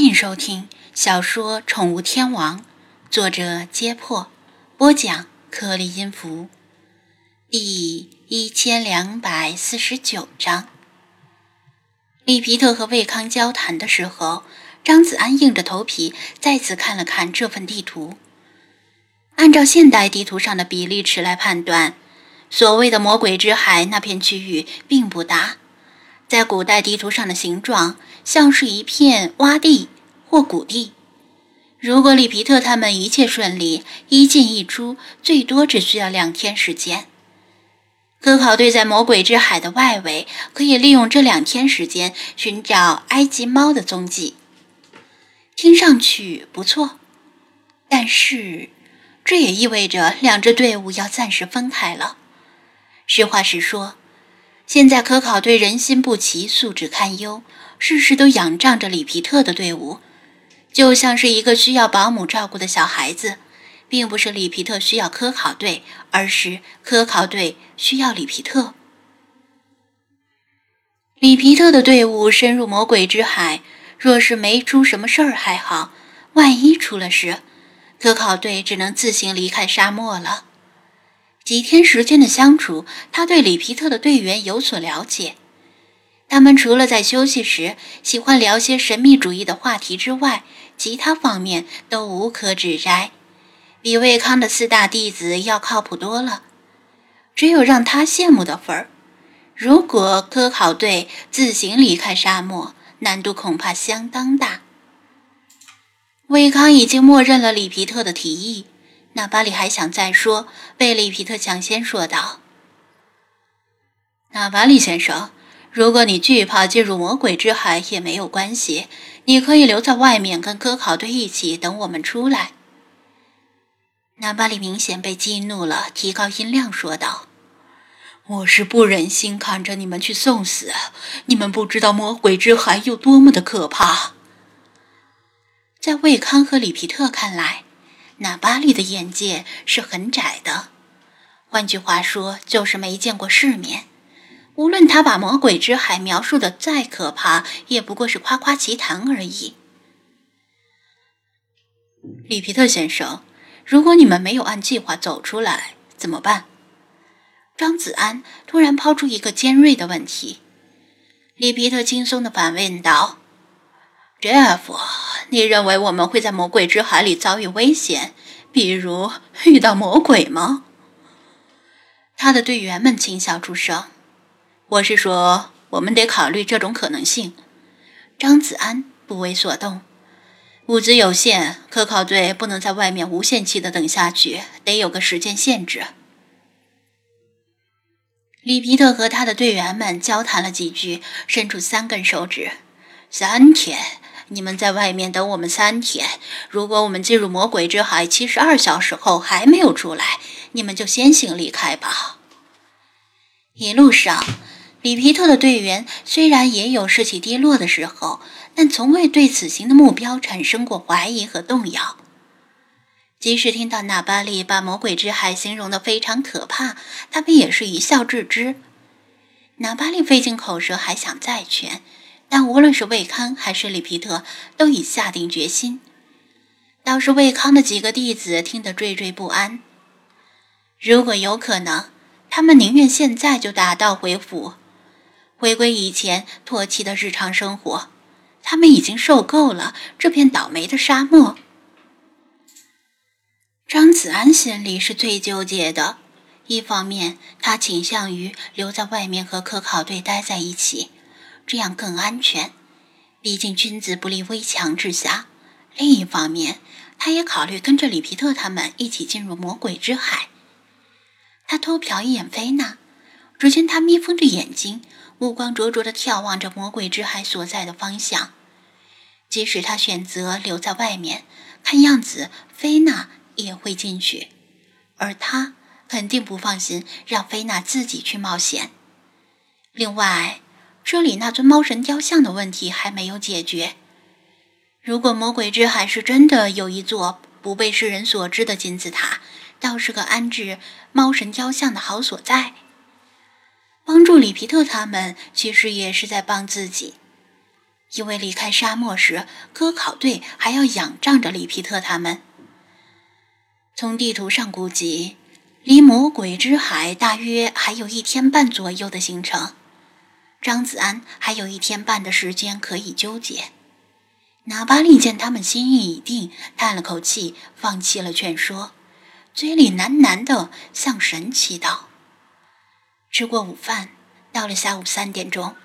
欢迎收听小说《宠物天王》，作者：揭破，播讲：颗粒音符，第一千两百四十九章。利皮特和魏康交谈的时候，张子安硬着头皮再次看了看这份地图。按照现代地图上的比例尺来判断，所谓的魔鬼之海那片区域并不大。在古代地图上的形状像是一片洼地或谷地。如果里皮特他们一切顺利，一进一出，最多只需要两天时间。科考队在魔鬼之海的外围，可以利用这两天时间寻找埃及猫的踪迹。听上去不错，但是这也意味着两支队伍要暂时分开了。实话实说。现在科考队人心不齐，素质堪忧，事事都仰仗着里皮特的队伍，就像是一个需要保姆照顾的小孩子，并不是里皮特需要科考队，而是科考队需要里皮特。里皮特的队伍深入魔鬼之海，若是没出什么事儿还好，万一出了事，科考队只能自行离开沙漠了。几天时间的相处，他对里皮特的队员有所了解。他们除了在休息时喜欢聊些神秘主义的话题之外，其他方面都无可指摘，比魏康的四大弟子要靠谱多了。只有让他羡慕的份儿。如果科考队自行离开沙漠，难度恐怕相当大。魏康已经默认了里皮特的提议。纳巴里还想再说，被里皮特抢先说道：“纳巴里先生，如果你惧怕进入魔鬼之海也没有关系，你可以留在外面跟科考队一起等我们出来。”纳巴里明显被激怒了，提高音量说道：“我是不忍心看着你们去送死，你们不知道魔鬼之海有多么的可怕。”在魏康和里皮特看来。纳巴利的眼界是很窄的，换句话说，就是没见过世面。无论他把魔鬼之海描述的再可怕，也不过是夸夸其谈而已。里皮特先生，如果你们没有按计划走出来，怎么办？张子安突然抛出一个尖锐的问题。里皮特轻松的反问道：“Jeff。”你认为我们会在魔鬼之海里遭遇危险，比如遇到魔鬼吗？他的队员们轻笑出声。我是说，我们得考虑这种可能性。张子安不为所动。物资有限，科考队不能在外面无限期的等下去，得有个时间限制。里皮特和他的队员们交谈了几句，伸出三根手指：三天。你们在外面等我们三天。如果我们进入魔鬼之海七十二小时后还没有出来，你们就先行离开吧。一路上，里皮特的队员虽然也有士气低落的时候，但从未对此行的目标产生过怀疑和动摇。即使听到纳巴利把魔鬼之海形容的非常可怕，他们也是一笑置之。纳巴利费尽口舌，还想再劝。但无论是魏康还是里皮特，都已下定决心。倒是魏康的几个弟子听得惴惴不安。如果有可能，他们宁愿现在就打道回府，回归以前唾弃的日常生活。他们已经受够了这片倒霉的沙漠。张子安心里是最纠结的。一方面，他倾向于留在外面和科考队待在一起。这样更安全，毕竟君子不立危墙之下。另一方面，他也考虑跟着里皮特他们一起进入魔鬼之海。他偷瞟一眼菲娜，只见她眯缝着眼睛，目光灼灼地眺望着魔鬼之海所在的方向。即使他选择留在外面，看样子菲娜也会进去，而他肯定不放心让菲娜自己去冒险。另外，这里那尊猫神雕像的问题还没有解决。如果魔鬼之海是真的有一座不被世人所知的金字塔，倒是个安置猫神雕像的好所在。帮助里皮特他们，其实也是在帮自己。因为离开沙漠时，科考队还要仰仗着里皮特他们。从地图上估计，离魔鬼之海大约还有一天半左右的行程。张子安还有一天半的时间可以纠结。纳巴利见他们心意已定，叹了口气，放弃了劝说，嘴里喃喃地向神祈祷。吃过午饭，到了下午三点钟，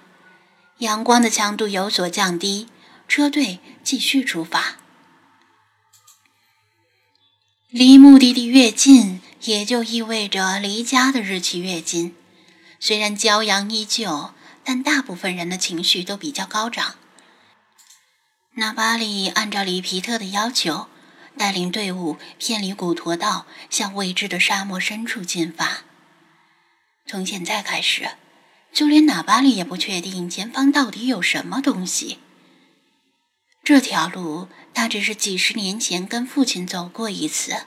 阳光的强度有所降低，车队继续出发。离目的地越近，也就意味着离家的日期越近。虽然骄阳依旧。但大部分人的情绪都比较高涨。纳巴里按照里皮特的要求，带领队伍偏离古陀道，向未知的沙漠深处进发。从现在开始，就连纳巴里也不确定前方到底有什么东西。这条路他只是几十年前跟父亲走过一次，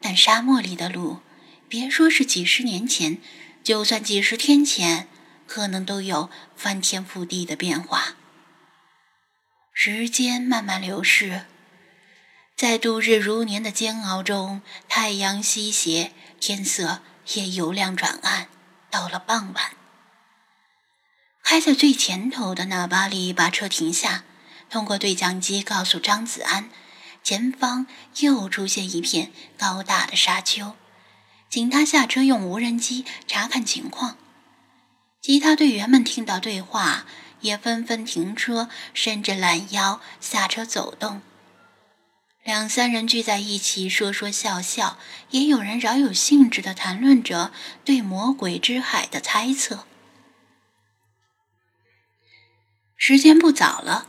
但沙漠里的路，别说是几十年前，就算几十天前。可能都有翻天覆地的变化。时间慢慢流逝，在度日如年的煎熬中，太阳西斜，天色也由亮转暗。到了傍晚，开在最前头的那巴里把车停下，通过对讲机告诉张子安，前方又出现一片高大的沙丘，请他下车用无人机查看情况。其他队员们听到对话，也纷纷停车，伸着懒腰下车走动。两三人聚在一起说说笑笑，也有人饶有兴致地谈论着对魔鬼之海的猜测。时间不早了，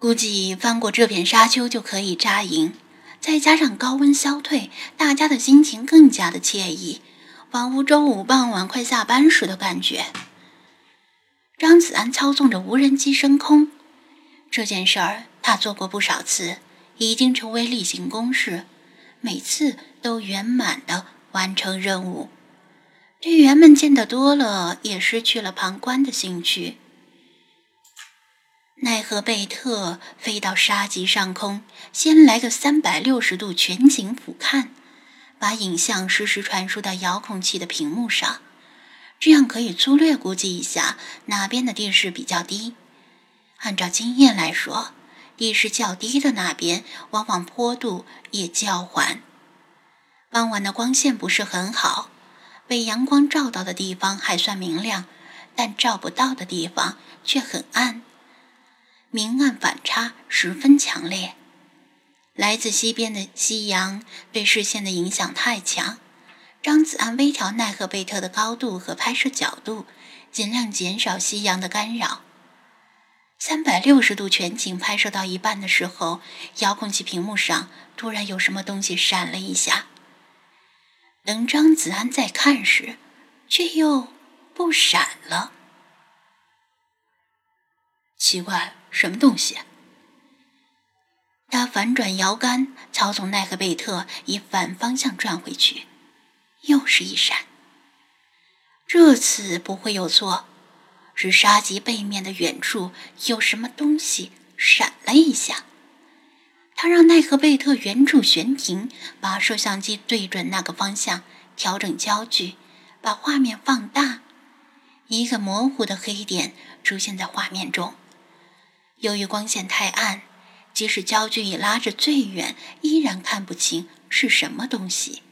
估计翻过这片沙丘就可以扎营。再加上高温消退，大家的心情更加的惬意。仿佛周五傍晚快下班时的感觉。张子安操纵着无人机升空，这件事儿他做过不少次，已经成为例行公事，每次都圆满的完成任务。队员们见得多了，也失去了旁观的兴趣。奈何贝特飞到沙棘上空，先来个三百六十度全景俯瞰。把影像实时传输到遥控器的屏幕上，这样可以粗略估计一下哪边的地势比较低。按照经验来说，地势较低的那边往往坡度也较缓。傍晚的光线不是很好，被阳光照到的地方还算明亮，但照不到的地方却很暗，明暗反差十分强烈。来自西边的夕阳对视线的影响太强，张子安微调奈何贝特的高度和拍摄角度，尽量减少夕阳的干扰。三百六十度全景拍摄到一半的时候，遥控器屏幕上突然有什么东西闪了一下。等张子安再看时，却又不闪了。奇怪，什么东西？他反转摇杆，操纵奈何贝特以反方向转回去，又是一闪。这次不会有错，是沙棘背面的远处有什么东西闪了一下。他让奈何贝特原处悬停，把摄像机对准那个方向，调整焦距，把画面放大。一个模糊的黑点出现在画面中，由于光线太暗。即使焦距已拉至最远，依然看不清是什么东西。